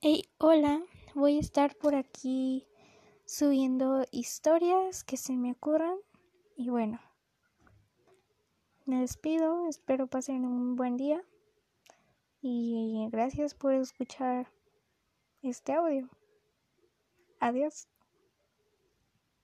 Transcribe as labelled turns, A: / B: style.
A: Hey, hola, voy a estar por aquí subiendo historias que se me ocurran. Y bueno, me despido, espero pasen un buen día. Y gracias por escuchar este audio. Adiós.